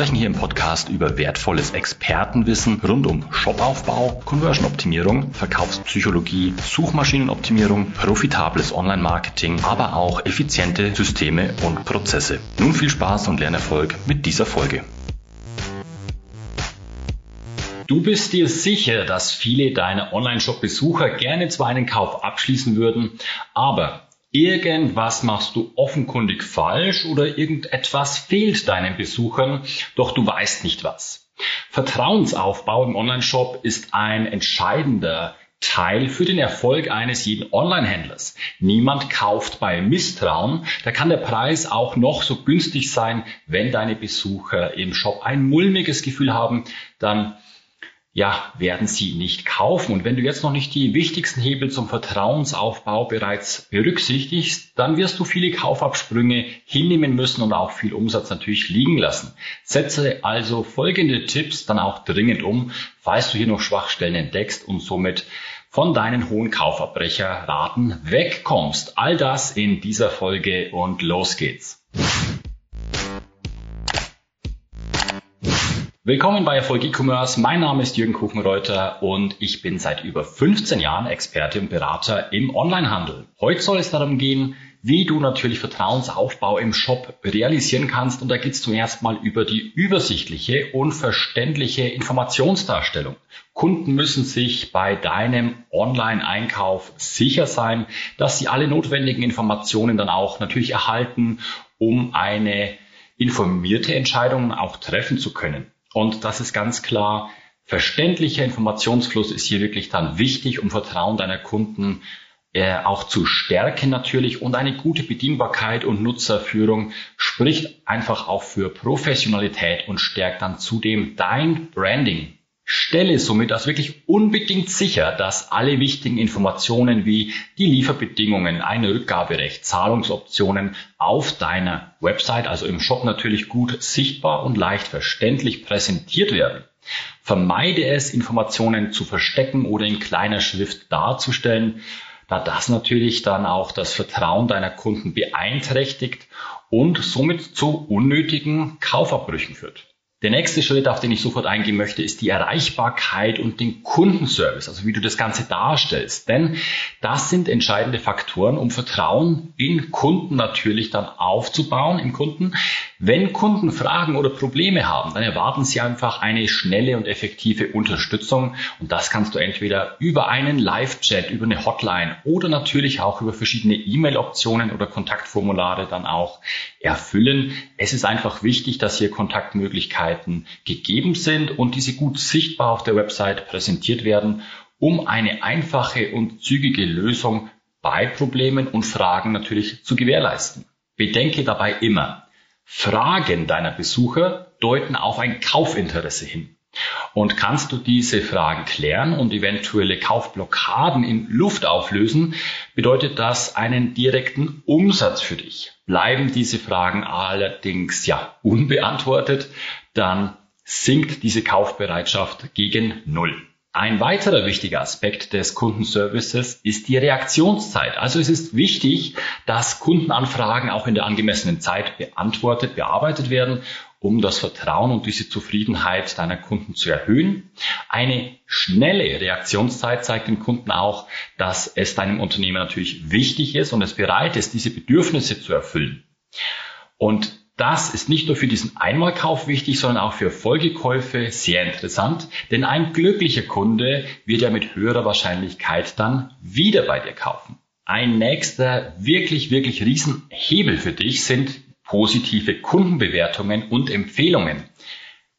sprechen hier im Podcast über wertvolles Expertenwissen rund um Shopaufbau, Conversion-Optimierung, Verkaufspsychologie, Suchmaschinenoptimierung, profitables Online-Marketing, aber auch effiziente Systeme und Prozesse. Nun viel Spaß und Lernerfolg mit dieser Folge. Du bist dir sicher, dass viele deiner Online-Shop-Besucher gerne zwar einen Kauf abschließen würden, aber irgendwas machst du offenkundig falsch oder irgendetwas fehlt deinen Besuchern, doch du weißt nicht was. Vertrauensaufbau im Online-Shop ist ein entscheidender Teil für den Erfolg eines jeden Online-Händlers. Niemand kauft bei Misstrauen. Da kann der Preis auch noch so günstig sein. Wenn deine Besucher im Shop ein mulmiges Gefühl haben, dann ja, werden sie nicht kaufen. Und wenn du jetzt noch nicht die wichtigsten Hebel zum Vertrauensaufbau bereits berücksichtigst, dann wirst du viele Kaufabsprünge hinnehmen müssen und auch viel Umsatz natürlich liegen lassen. Setze also folgende Tipps dann auch dringend um, falls du hier noch Schwachstellen entdeckst und somit von deinen hohen Kaufabbrecherraten wegkommst. All das in dieser Folge und los geht's. Willkommen bei Erfolg E-Commerce. Mein Name ist Jürgen Kuchenreuter und ich bin seit über 15 Jahren Experte und Berater im Onlinehandel. Heute soll es darum gehen, wie du natürlich Vertrauensaufbau im Shop realisieren kannst. Und da geht es zuerst mal über die übersichtliche und verständliche Informationsdarstellung. Kunden müssen sich bei deinem Online-Einkauf sicher sein, dass sie alle notwendigen Informationen dann auch natürlich erhalten, um eine informierte Entscheidung auch treffen zu können. Und das ist ganz klar, verständlicher Informationsfluss ist hier wirklich dann wichtig, um Vertrauen deiner Kunden äh, auch zu stärken natürlich. Und eine gute Bedienbarkeit und Nutzerführung spricht einfach auch für Professionalität und stärkt dann zudem dein Branding. Stelle somit als wirklich unbedingt sicher, dass alle wichtigen Informationen wie die Lieferbedingungen, ein Rückgaberecht, Zahlungsoptionen auf deiner Website, also im Shop natürlich gut sichtbar und leicht verständlich präsentiert werden. Vermeide es, Informationen zu verstecken oder in kleiner Schrift darzustellen, da das natürlich dann auch das Vertrauen deiner Kunden beeinträchtigt und somit zu unnötigen Kaufabbrüchen führt. Der nächste Schritt, auf den ich sofort eingehen möchte, ist die Erreichbarkeit und den Kundenservice, also wie du das Ganze darstellst. Denn das sind entscheidende Faktoren, um Vertrauen in Kunden natürlich dann aufzubauen, im Kunden. Wenn Kunden Fragen oder Probleme haben, dann erwarten sie einfach eine schnelle und effektive Unterstützung. Und das kannst du entweder über einen Live-Chat, über eine Hotline oder natürlich auch über verschiedene E-Mail-Optionen oder Kontaktformulare dann auch erfüllen. Es ist einfach wichtig, dass hier Kontaktmöglichkeiten gegeben sind und diese gut sichtbar auf der Website präsentiert werden, um eine einfache und zügige Lösung bei Problemen und Fragen natürlich zu gewährleisten. Bedenke dabei immer, Fragen deiner Besucher deuten auf ein Kaufinteresse hin. Und kannst du diese Fragen klären und eventuelle Kaufblockaden in Luft auflösen, bedeutet das einen direkten Umsatz für dich. Bleiben diese Fragen allerdings ja unbeantwortet, dann sinkt diese Kaufbereitschaft gegen Null. Ein weiterer wichtiger Aspekt des Kundenservices ist die Reaktionszeit. Also es ist wichtig, dass Kundenanfragen auch in der angemessenen Zeit beantwortet, bearbeitet werden, um das Vertrauen und diese Zufriedenheit deiner Kunden zu erhöhen. Eine schnelle Reaktionszeit zeigt dem Kunden auch, dass es deinem Unternehmen natürlich wichtig ist und es bereit ist, diese Bedürfnisse zu erfüllen. Und das ist nicht nur für diesen Einmalkauf wichtig, sondern auch für Folgekäufe sehr interessant, denn ein glücklicher Kunde wird ja mit höherer Wahrscheinlichkeit dann wieder bei dir kaufen. Ein nächster wirklich, wirklich Riesenhebel für dich sind positive Kundenbewertungen und Empfehlungen.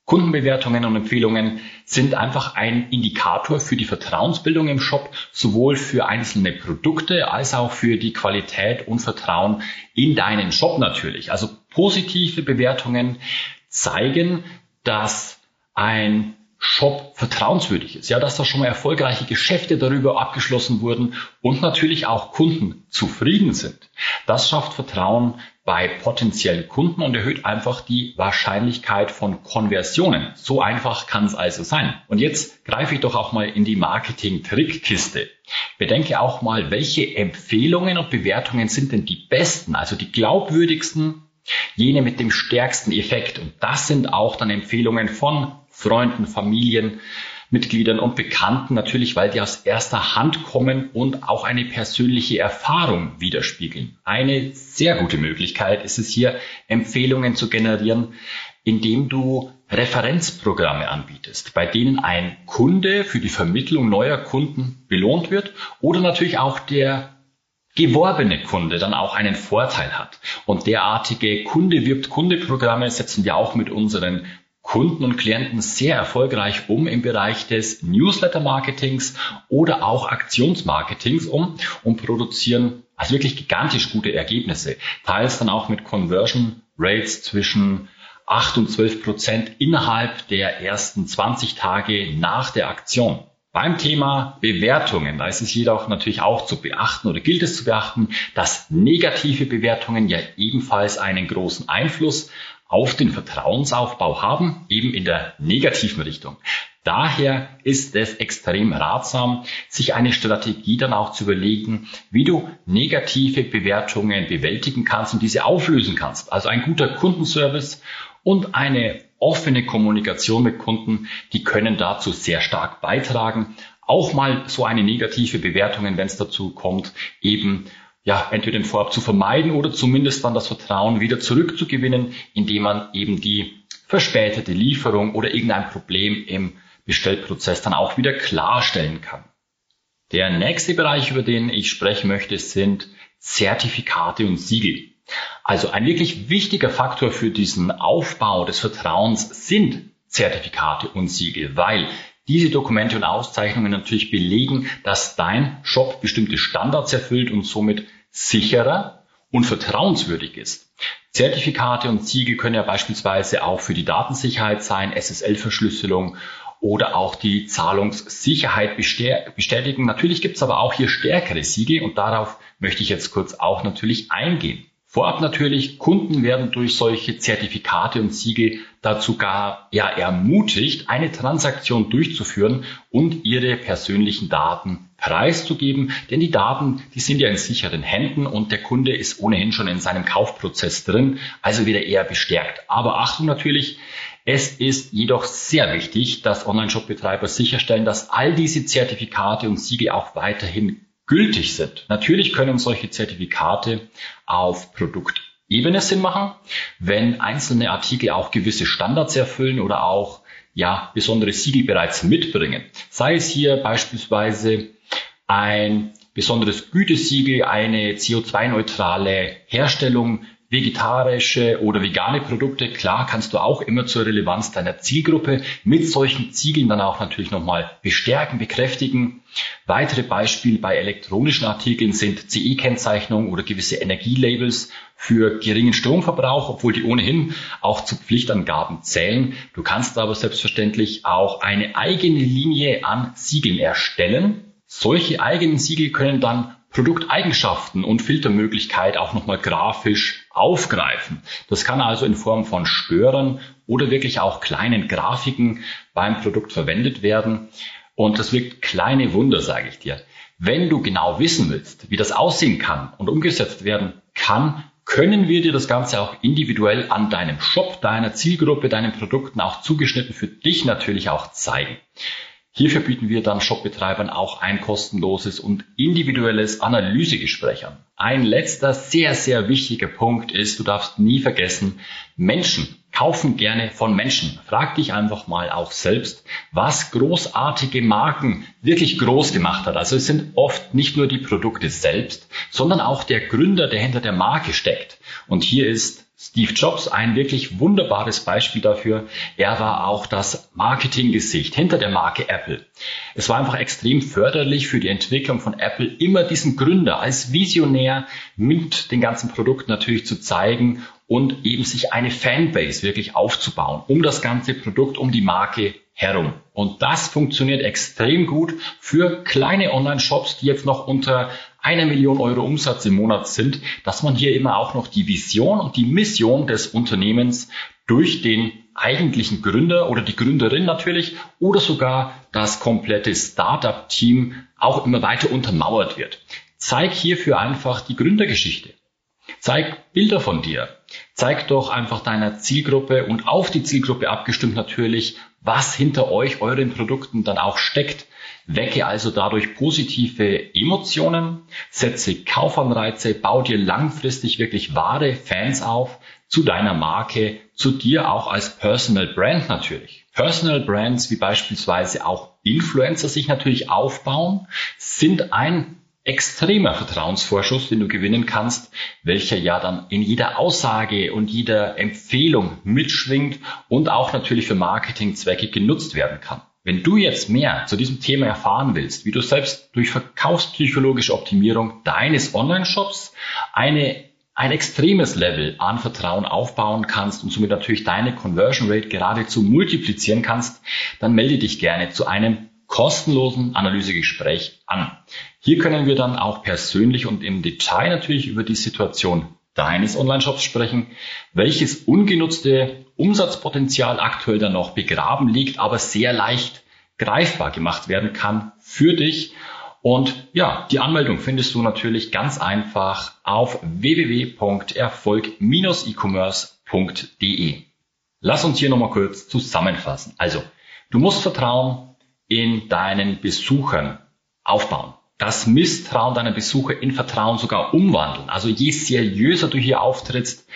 Kundenbewertungen und Empfehlungen sind einfach ein Indikator für die Vertrauensbildung im Shop, sowohl für einzelne Produkte als auch für die Qualität und Vertrauen in deinen Shop natürlich. Also positive Bewertungen zeigen, dass ein Shop vertrauenswürdig ist, ja, dass da schon mal erfolgreiche Geschäfte darüber abgeschlossen wurden und natürlich auch Kunden zufrieden sind. Das schafft Vertrauen bei potenziellen Kunden und erhöht einfach die Wahrscheinlichkeit von Konversionen. So einfach kann es also sein. Und jetzt greife ich doch auch mal in die Marketing-Trickkiste. Bedenke auch mal, welche Empfehlungen und Bewertungen sind denn die besten, also die glaubwürdigsten, jene mit dem stärksten Effekt. Und das sind auch dann Empfehlungen von Freunden, Familienmitgliedern und Bekannten, natürlich, weil die aus erster Hand kommen und auch eine persönliche Erfahrung widerspiegeln. Eine sehr gute Möglichkeit ist es hier, Empfehlungen zu generieren, indem du Referenzprogramme anbietest, bei denen ein Kunde für die Vermittlung neuer Kunden belohnt wird oder natürlich auch der geworbene Kunde dann auch einen Vorteil hat. Und derartige Kunde wirbt Kunde Programme setzen wir auch mit unseren Kunden und Klienten sehr erfolgreich um im Bereich des Newsletter-Marketings oder auch Aktionsmarketings um und produzieren also wirklich gigantisch gute Ergebnisse. Teils dann auch mit Conversion Rates zwischen 8 und 12 Prozent innerhalb der ersten 20 Tage nach der Aktion. Beim Thema Bewertungen, da ist es jedoch natürlich auch zu beachten oder gilt es zu beachten, dass negative Bewertungen ja ebenfalls einen großen Einfluss auf den Vertrauensaufbau haben, eben in der negativen Richtung. Daher ist es extrem ratsam, sich eine Strategie dann auch zu überlegen, wie du negative Bewertungen bewältigen kannst und diese auflösen kannst. Also ein guter Kundenservice und eine offene Kommunikation mit Kunden, die können dazu sehr stark beitragen. Auch mal so eine negative Bewertung, wenn es dazu kommt, eben ja, entweder den Vorab zu vermeiden oder zumindest dann das Vertrauen wieder zurückzugewinnen, indem man eben die verspätete Lieferung oder irgendein Problem im Bestellprozess dann auch wieder klarstellen kann. Der nächste Bereich, über den ich sprechen möchte, sind Zertifikate und Siegel. Also ein wirklich wichtiger Faktor für diesen Aufbau des Vertrauens sind Zertifikate und Siegel, weil diese Dokumente und Auszeichnungen natürlich belegen, dass dein Shop bestimmte Standards erfüllt und somit sicherer und vertrauenswürdig ist. Zertifikate und Siegel können ja beispielsweise auch für die Datensicherheit sein, SSL-Verschlüsselung oder auch die Zahlungssicherheit bestätigen. Natürlich gibt es aber auch hier stärkere Siegel und darauf möchte ich jetzt kurz auch natürlich eingehen. Vorab natürlich, Kunden werden durch solche Zertifikate und Siegel dazu gar ja, ermutigt, eine Transaktion durchzuführen und ihre persönlichen Daten preiszugeben, denn die Daten, die sind ja in sicheren Händen und der Kunde ist ohnehin schon in seinem Kaufprozess drin, also wieder eher bestärkt. Aber Achtung natürlich, es ist jedoch sehr wichtig, dass Online-Shop-Betreiber sicherstellen, dass all diese Zertifikate und Siegel auch weiterhin gültig sind. Natürlich können solche Zertifikate auf Produktebene Sinn machen, wenn einzelne Artikel auch gewisse Standards erfüllen oder auch ja, besondere Siegel bereits mitbringen. Sei es hier beispielsweise ein besonderes Gütesiegel, eine CO2-neutrale Herstellung vegetarische oder vegane Produkte, klar kannst du auch immer zur Relevanz deiner Zielgruppe mit solchen Ziegeln dann auch natürlich nochmal bestärken, bekräftigen. Weitere Beispiele bei elektronischen Artikeln sind CE-Kennzeichnung oder gewisse Energielabels für geringen Stromverbrauch, obwohl die ohnehin auch zu Pflichtangaben zählen. Du kannst aber selbstverständlich auch eine eigene Linie an Siegeln erstellen. Solche eigenen Siegel können dann Produkteigenschaften und Filtermöglichkeit auch nochmal grafisch aufgreifen. Das kann also in Form von Störern oder wirklich auch kleinen Grafiken beim Produkt verwendet werden. Und das wirkt kleine Wunder, sage ich dir. Wenn du genau wissen willst, wie das aussehen kann und umgesetzt werden kann, können wir dir das Ganze auch individuell an deinem Shop, deiner Zielgruppe, deinen Produkten auch zugeschnitten für dich natürlich auch zeigen. Hierfür bieten wir dann Shopbetreibern auch ein kostenloses und individuelles Analysegespräch an. Ein letzter sehr, sehr wichtiger Punkt ist, du darfst nie vergessen, Menschen kaufen gerne von Menschen. Frag dich einfach mal auch selbst, was großartige Marken wirklich groß gemacht hat. Also es sind oft nicht nur die Produkte selbst, sondern auch der Gründer, der hinter der Marke steckt. Und hier ist Steve Jobs ein wirklich wunderbares Beispiel dafür. Er war auch das Marketinggesicht hinter der Marke Apple. Es war einfach extrem förderlich für die Entwicklung von Apple, immer diesen Gründer als Visionär mit den ganzen Produkten natürlich zu zeigen und eben sich eine Fanbase wirklich aufzubauen, um das ganze Produkt, um die Marke herum. Und das funktioniert extrem gut für kleine Online-Shops, die jetzt noch unter einer Million Euro Umsatz im Monat sind, dass man hier immer auch noch die Vision und die Mission des Unternehmens durch den eigentlichen Gründer oder die Gründerin natürlich oder sogar das komplette Startup-Team auch immer weiter untermauert wird. Zeig hierfür einfach die Gründergeschichte. Zeig Bilder von dir. Zeig doch einfach deiner Zielgruppe und auf die Zielgruppe abgestimmt natürlich, was hinter euch, euren Produkten dann auch steckt. Wecke also dadurch positive Emotionen, setze Kaufanreize, bau dir langfristig wirklich wahre Fans auf zu deiner Marke, zu dir auch als Personal Brand natürlich. Personal Brands wie beispielsweise auch Influencer sich natürlich aufbauen, sind ein extremer Vertrauensvorschuss, den du gewinnen kannst, welcher ja dann in jeder Aussage und jeder Empfehlung mitschwingt und auch natürlich für Marketingzwecke genutzt werden kann. Wenn du jetzt mehr zu diesem Thema erfahren willst, wie du selbst durch verkaufspsychologische Optimierung deines Online-Shops eine ein extremes Level an Vertrauen aufbauen kannst und somit natürlich deine Conversion Rate geradezu multiplizieren kannst, dann melde dich gerne zu einem kostenlosen Analysegespräch an. Hier können wir dann auch persönlich und im Detail natürlich über die Situation deines Online-Shops sprechen, welches ungenutzte Umsatzpotenzial aktuell dann noch begraben liegt, aber sehr leicht greifbar gemacht werden kann für dich. Und ja, die Anmeldung findest du natürlich ganz einfach auf www.erfolg-e-commerce.de. Lass uns hier nochmal kurz zusammenfassen. Also, du musst Vertrauen in deinen Besuchern aufbauen. Das Misstrauen deiner Besucher in Vertrauen sogar umwandeln. Also je seriöser du hier auftrittst,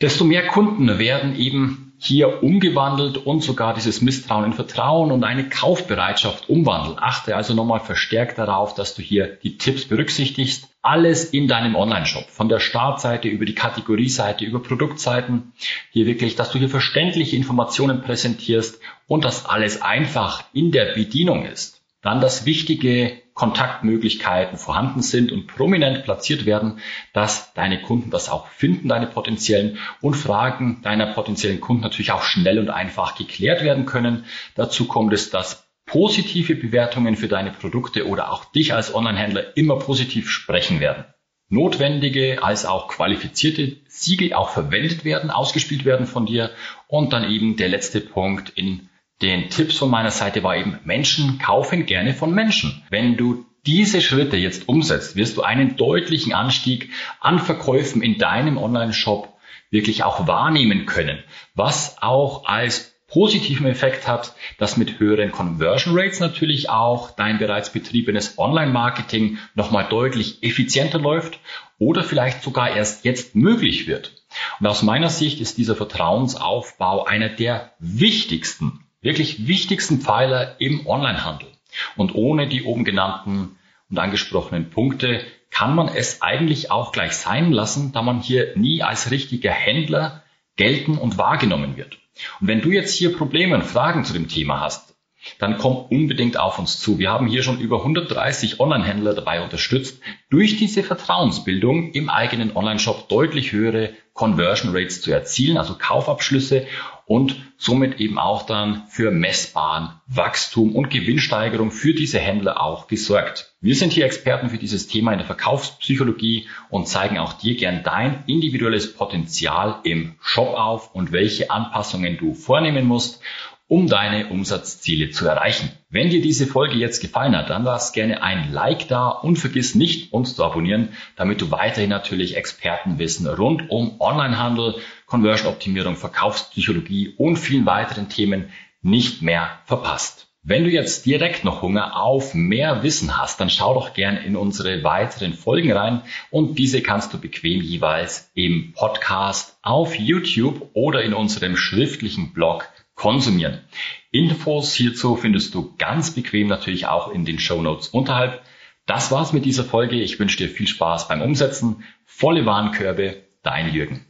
desto mehr Kunden werden eben hier umgewandelt und sogar dieses Misstrauen in Vertrauen und eine Kaufbereitschaft umwandeln. Achte also nochmal verstärkt darauf, dass du hier die Tipps berücksichtigst. Alles in deinem Online-Shop, von der Startseite über die Kategorieseite, über Produktseiten, hier wirklich, dass du hier verständliche Informationen präsentierst und dass alles einfach in der Bedienung ist. Dann das wichtige Kontaktmöglichkeiten vorhanden sind und prominent platziert werden, dass deine Kunden das auch finden, deine potenziellen und Fragen deiner potenziellen Kunden natürlich auch schnell und einfach geklärt werden können. Dazu kommt es, dass positive Bewertungen für deine Produkte oder auch dich als Onlinehändler immer positiv sprechen werden. Notwendige als auch qualifizierte Siegel auch verwendet werden, ausgespielt werden von dir und dann eben der letzte Punkt in den Tipps von meiner Seite war eben, Menschen kaufen gerne von Menschen. Wenn du diese Schritte jetzt umsetzt, wirst du einen deutlichen Anstieg an Verkäufen in deinem Online-Shop wirklich auch wahrnehmen können, was auch als positiven Effekt hat, dass mit höheren Conversion Rates natürlich auch dein bereits betriebenes Online-Marketing nochmal deutlich effizienter läuft oder vielleicht sogar erst jetzt möglich wird. Und aus meiner Sicht ist dieser Vertrauensaufbau einer der wichtigsten wirklich wichtigsten Pfeiler im Onlinehandel. Und ohne die oben genannten und angesprochenen Punkte kann man es eigentlich auch gleich sein lassen, da man hier nie als richtiger Händler gelten und wahrgenommen wird. Und wenn du jetzt hier Probleme und Fragen zu dem Thema hast, dann komm unbedingt auf uns zu. Wir haben hier schon über 130 Online-Händler dabei unterstützt, durch diese Vertrauensbildung im eigenen Online-Shop deutlich höhere Conversion Rates zu erzielen, also Kaufabschlüsse und somit eben auch dann für messbaren Wachstum und Gewinnsteigerung für diese Händler auch gesorgt. Wir sind hier Experten für dieses Thema in der Verkaufspsychologie und zeigen auch dir gern dein individuelles Potenzial im Shop auf und welche Anpassungen du vornehmen musst, um deine Umsatzziele zu erreichen. Wenn dir diese Folge jetzt gefallen hat, dann lass gerne ein Like da und vergiss nicht, uns zu abonnieren, damit du weiterhin natürlich Expertenwissen rund um Onlinehandel, Conversion-Optimierung, Verkaufspsychologie und vielen weiteren Themen nicht mehr verpasst. Wenn du jetzt direkt noch Hunger auf mehr Wissen hast, dann schau doch gern in unsere weiteren Folgen rein und diese kannst du bequem jeweils im Podcast auf YouTube oder in unserem schriftlichen Blog konsumieren. Infos hierzu findest du ganz bequem natürlich auch in den Show Notes unterhalb. Das war's mit dieser Folge. Ich wünsche dir viel Spaß beim Umsetzen. Volle Warenkörbe, dein Jürgen.